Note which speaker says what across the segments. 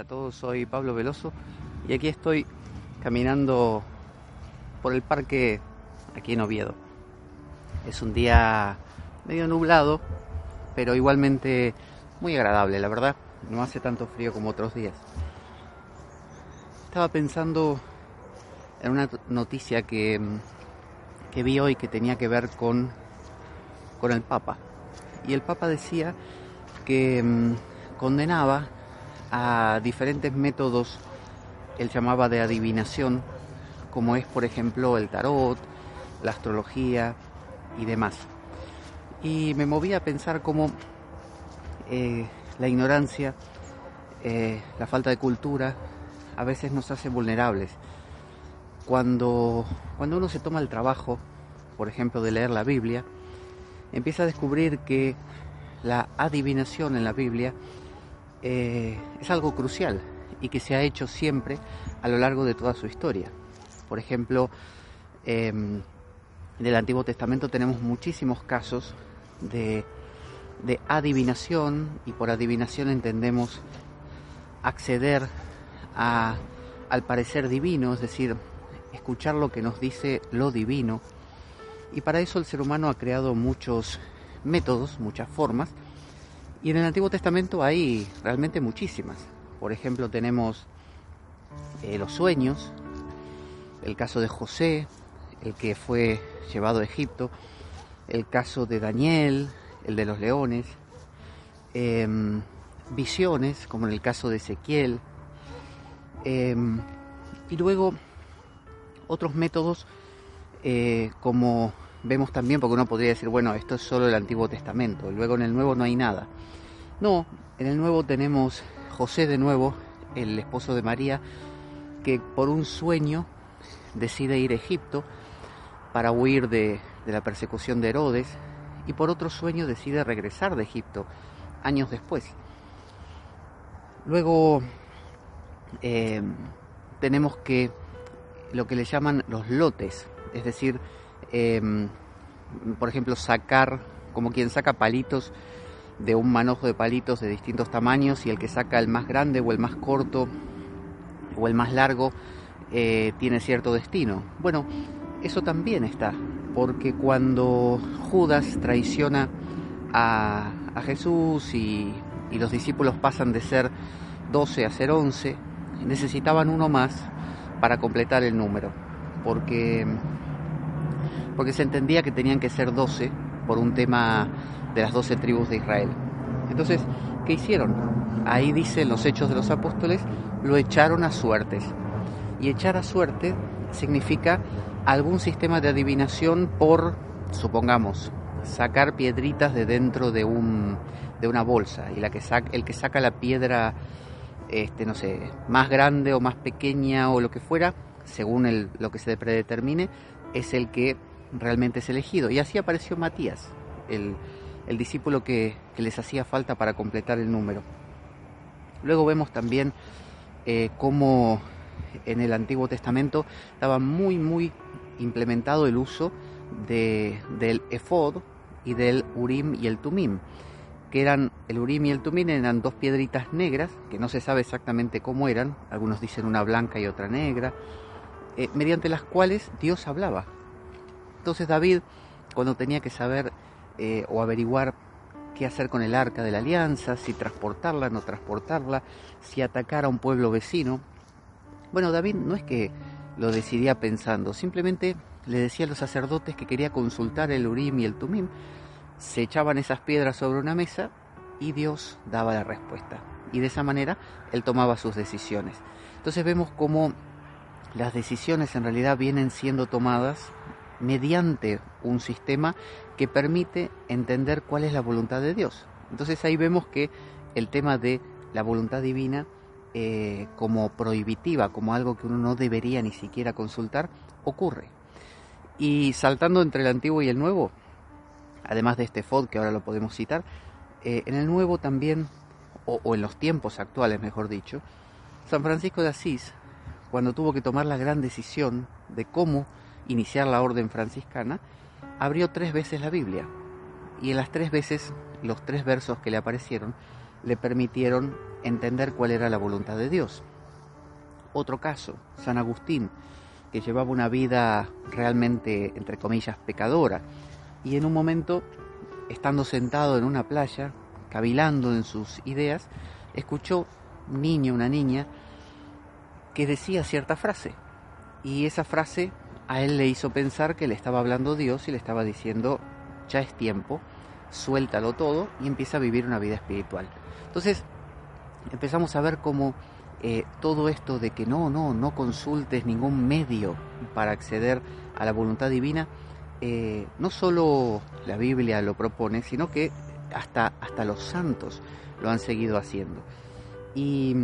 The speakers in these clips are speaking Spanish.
Speaker 1: a todos, soy Pablo Veloso y aquí estoy caminando por el parque aquí en Oviedo. Es un día medio nublado, pero igualmente muy agradable, la verdad. No hace tanto frío como otros días. Estaba pensando en una noticia que, que vi hoy que tenía que ver con, con el Papa. Y el Papa decía que mm, condenaba a diferentes métodos, él llamaba de adivinación, como es por ejemplo el tarot, la astrología y demás. Y me movía a pensar cómo eh, la ignorancia, eh, la falta de cultura, a veces nos hace vulnerables. Cuando, cuando uno se toma el trabajo, por ejemplo, de leer la Biblia, empieza a descubrir que la adivinación en la Biblia eh, es algo crucial y que se ha hecho siempre a lo largo de toda su historia. Por ejemplo, em, en el Antiguo Testamento tenemos muchísimos casos de, de adivinación y por adivinación entendemos acceder a, al parecer divino, es decir, escuchar lo que nos dice lo divino. Y para eso el ser humano ha creado muchos métodos, muchas formas, y en el Antiguo Testamento hay realmente muchísimas. Por ejemplo, tenemos eh, los sueños, el caso de José, el que fue llevado a Egipto, el caso de Daniel, el de los leones, em, visiones, como en el caso de Ezequiel, em, y luego otros métodos eh, como vemos también, porque uno podría decir, bueno, esto es solo el Antiguo Testamento, luego en el Nuevo no hay nada. No, en el Nuevo tenemos José de nuevo, el esposo de María, que por un sueño decide ir a Egipto para huir de, la persecución de Herodes y por otro sueño decide regresar de Egipto años después. Luego eh, tenemos que lo que le llaman los lotes, es decir, Em, por ejemplo, sacar, como quien saca palitos de un manojo de palitos de distintos tamaños y el que saca el más grande o el más corto o el más largo eh, tiene cierto destino. Bueno, eso también está, porque cuando Judas traiciona a, Jesús y, y, los discípulos pasan de ser 12 a ser 11, necesitaban uno más para completar el número, porque porque se entendía que tenían que ser 12 por un tema de las 12 tribus de Israel. Entonces, ¿qué hicieron? Ahí dicen los hechos de los apóstoles, lo echaron a suertes. Y echar a suerte significa algún sistema de adivinación por, supongamos, sacar piedritas de dentro de, un, de una bolsa. Y la que saca, el que saca la piedra, este, no sé, más grande o más pequeña o lo que fuera, según el, lo que se predetermine, es el que realmente es elegido. Y así apareció Matías, el, discípulo que, les hacía falta para completar el número. Luego vemos también eh, cómo en el Antiguo Testamento estaba muy, muy implementado el uso de, del efod y del urim y el tumim, que eran el urim y el tumim eran dos piedritas negras, que no se sabe exactamente cómo eran, algunos dicen una blanca y otra negra, eh, mediante las cuales Dios hablaba entonces David, cuando tenía que saber eh, o averiguar qué hacer con el arca de la alianza, si transportarla, no transportarla, si atacar a un pueblo vecino, bueno, David no es que lo decidía pensando, simplemente le decía a los sacerdotes que quería consultar el Urim y el Tumim, se echaban esas piedras sobre una mesa y Dios daba la respuesta. Y de esa manera él tomaba sus decisiones. Entonces vemos cómo las decisiones en realidad vienen siendo tomadas mediante un sistema que permite entender cuál es la voluntad de Dios. Entonces ahí vemos que el tema de la voluntad divina eh, como prohibitiva, como algo que uno no debería ni siquiera consultar, ocurre. Y saltando entre el antiguo y el nuevo, además de este FOD que ahora lo podemos citar, eh, en el nuevo también, o, o en los tiempos actuales mejor dicho, San Francisco de Asís, cuando tuvo que tomar la gran decisión de cómo iniciar la orden franciscana, abrió tres veces la Biblia. Y en las tres veces los tres versos que le aparecieron le permitieron entender cuál era la voluntad de Dios. Otro caso, San Agustín, que llevaba una vida realmente, entre comillas, pecadora, y en un momento, estando sentado en una playa, cavilando en sus ideas, escuchó un niño, una niña, que decía cierta frase, y esa frase a él le hizo pensar que le estaba hablando Dios y le estaba diciendo, ya es tiempo, suéltalo todo y empieza a vivir una vida espiritual. Entonces empezamos a ver cómo eh, todo esto de que no, no, no consultes ningún medio para acceder a la voluntad divina, eh, no solo la Biblia lo propone, sino que hasta, hasta los santos lo han seguido haciendo. Y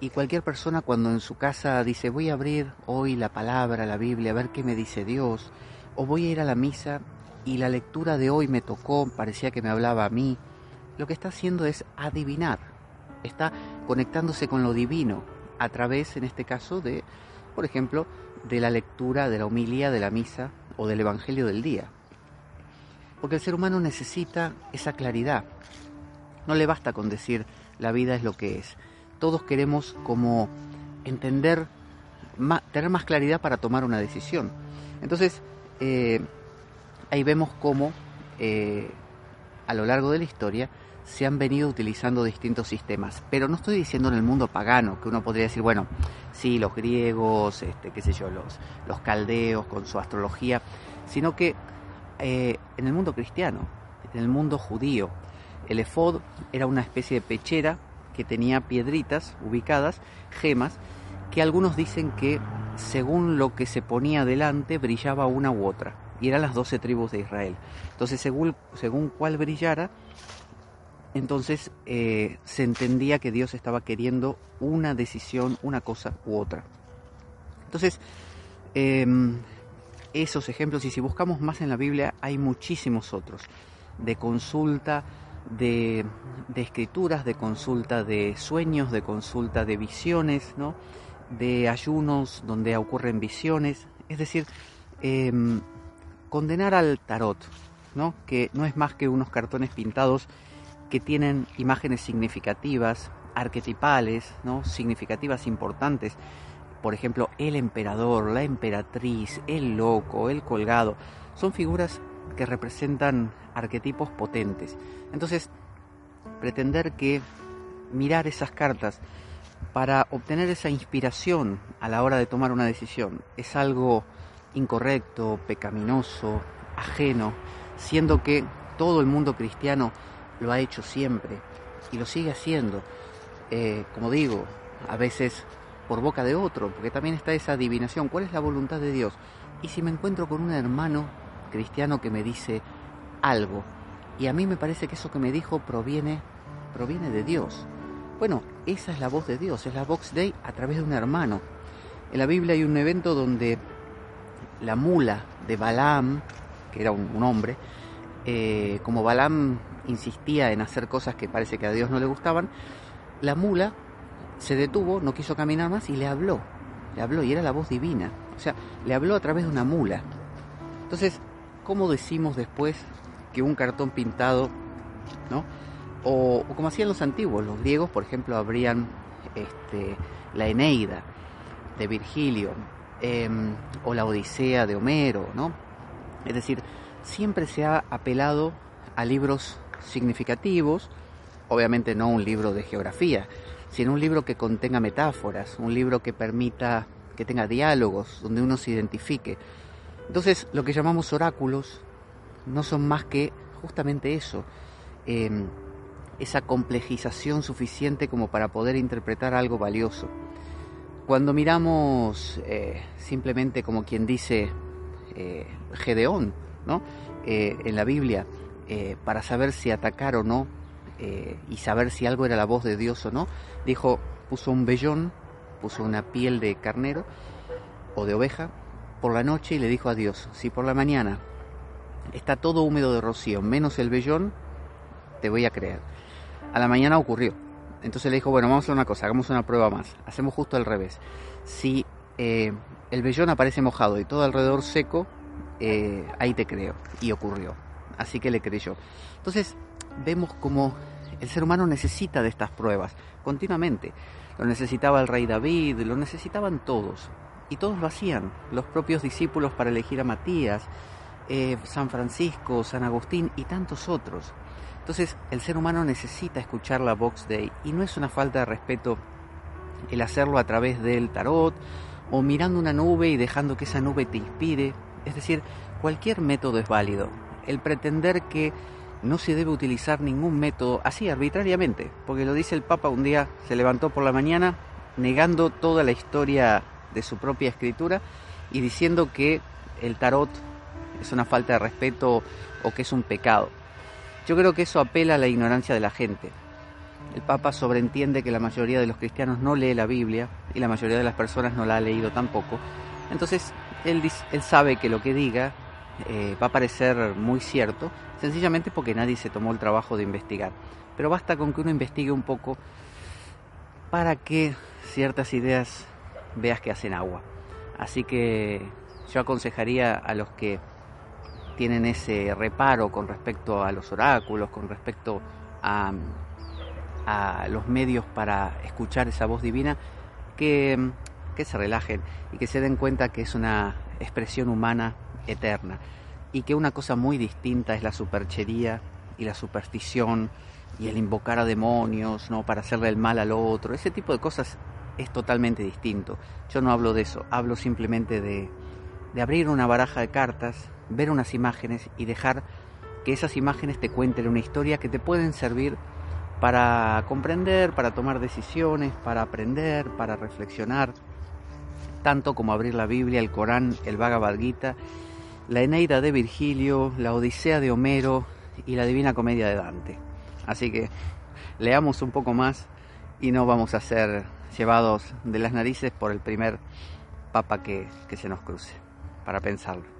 Speaker 1: y cualquier persona cuando en su casa dice voy a abrir hoy la palabra, la Biblia, a ver qué me dice Dios, o voy a ir a la misa y la lectura de hoy me tocó, parecía que me hablaba a mí, lo que está haciendo es adivinar, está conectándose con lo divino a través, en este caso, de, por ejemplo, de la lectura de la homilía de la misa o del Evangelio del día. Porque el ser humano necesita esa claridad. No le basta con decir la vida es lo que es todos queremos como entender, tener más claridad para tomar una decisión. Entonces, eh, ahí vemos cómo eh, a lo largo de la historia se han venido utilizando distintos sistemas. Pero no estoy diciendo en el mundo pagano, que uno podría decir, bueno, sí, los griegos, este, qué sé yo, los, los caldeos con su astrología, sino que eh, en el mundo cristiano, en el mundo judío, el efod era una especie de pechera que tenía piedritas ubicadas, gemas, que algunos dicen que según lo que se ponía delante brillaba una u otra, y eran las doce tribus de Israel. Entonces, según, según cuál brillara, entonces eh, se entendía que Dios estaba queriendo una decisión, una cosa u otra. Entonces, em, esos ejemplos, y si buscamos más en la Biblia, hay muchísimos otros, de consulta, de, escrituras, de consulta de sueños, de consulta de visiones, ¿no? de ayunos donde ocurren visiones, es decir, em, condenar al tarot, ¿no? que no es más que unos cartones pintados que tienen imágenes significativas, arquetipales, ¿no? significativas, importantes. Por ejemplo, el emperador, la emperatriz, el loco, el colgado, son figuras que representan arquetipos potentes. Entonces, pretender que mirar esas cartas para obtener esa inspiración a la hora de tomar una decisión es algo incorrecto, pecaminoso, ajeno, siendo que todo el mundo cristiano lo ha hecho siempre y lo sigue haciendo. Eh, como digo, a veces por boca de otro, porque también está esa adivinación, ¿cuál es la voluntad de Dios? Y si me encuentro con un hermano cristiano que me dice algo, y a mí me parece que eso que me dijo proviene, proviene de Dios. Bueno, esa es la voz de Dios, es la Vox Dei a través de un hermano. En la Biblia hay un evento donde la mula de Balaam, que era un, hombre, eh, como Balaam insistía en hacer cosas que parece que a Dios no le gustaban, la mula se detuvo, no quiso caminar más y le habló. Le habló y era la voz divina. O sea, le habló a través de una mula. Entonces, ¿cómo decimos después que un cartón pintado, ¿no? O, como hacían los antiguos, los griegos, por ejemplo, abrían este, la Eneida de Virgilio em, o la Odisea de Homero, ¿no? Es decir, siempre se ha apelado a libros significativos, obviamente no un libro de geografía, sino un libro que contenga metáforas, un libro que permita que tenga diálogos, donde uno se identifique. Entonces, lo que llamamos oráculos no son más que justamente eso, em, esa complejización suficiente como para poder interpretar algo valioso. Cuando miramos eh, simplemente como quien dice eh, Gedeón, ¿no? Eh, en la Biblia, para saber si atacar o no, y saber si algo era la voz de Dios o no, dijo, puso un vellón, puso una piel de carnero o de oveja por la noche y le dijo a Dios, si por la mañana está todo húmedo de rocío, menos el vellón, te voy a creer. A la mañana ocurrió. Entonces le dijo, bueno, vamos a hacer una cosa, hagamos una prueba más. Hacemos justo al revés. Si eh, el vellón aparece mojado y todo alrededor seco, eh, ahí te creo. Y ocurrió. Así que le creyó. Entonces vemos como El ser humano necesita de estas pruebas continuamente. Lo necesitaba el rey David, lo necesitaban todos. Y todos lo hacían, los propios discípulos para elegir a Matías, eh, San Francisco, San Agustín y tantos otros. Entonces el ser humano necesita escuchar la Vox Day y no es una falta de respeto el hacerlo a través del tarot o mirando una nube y dejando que esa nube te inspire. Es decir, cualquier método es válido. El pretender que no se debe utilizar ningún método así arbitrariamente, porque lo dice el Papa un día, se levantó por la mañana negando toda la historia de su propia escritura y diciendo que el tarot es una falta de respeto o que es un pecado. Yo creo que eso apela a la ignorancia de la gente. El Papa sobreentiende que la mayoría de los cristianos no lee la Biblia y la mayoría de las personas no la ha leído tampoco. Entonces, él, él sabe que lo que diga eh, va a parecer muy cierto, sencillamente porque nadie se tomó el trabajo de investigar. Pero basta con que uno investigue un poco para que ciertas ideas veas que hacen agua. Así que yo aconsejaría a los que tienen ese reparo con respecto a los oráculos, con respecto a, a los medios para escuchar esa voz divina, que, que se relajen y que se den cuenta que es una expresión humana eterna y que una cosa muy distinta es la superchería y la superstición y el invocar a demonios, ¿no? Para hacerle el mal al otro. Ese tipo de cosas es totalmente distinto. Yo no hablo de eso, hablo simplemente de, de abrir una baraja de cartas, ver unas imágenes y dejar que esas imágenes te cuenten una historia que te pueden servir para comprender, para tomar decisiones, para aprender, para reflexionar, tanto como abrir la Biblia, el Corán, el Bhagavad Gita la Eneida de Virgilio, la Odisea de Homero y la Divina Comedia de Dante. Así que leamos un poco más y no vamos a ser llevados de las narices por el primer papa que, que se nos cruce, para pensarlo.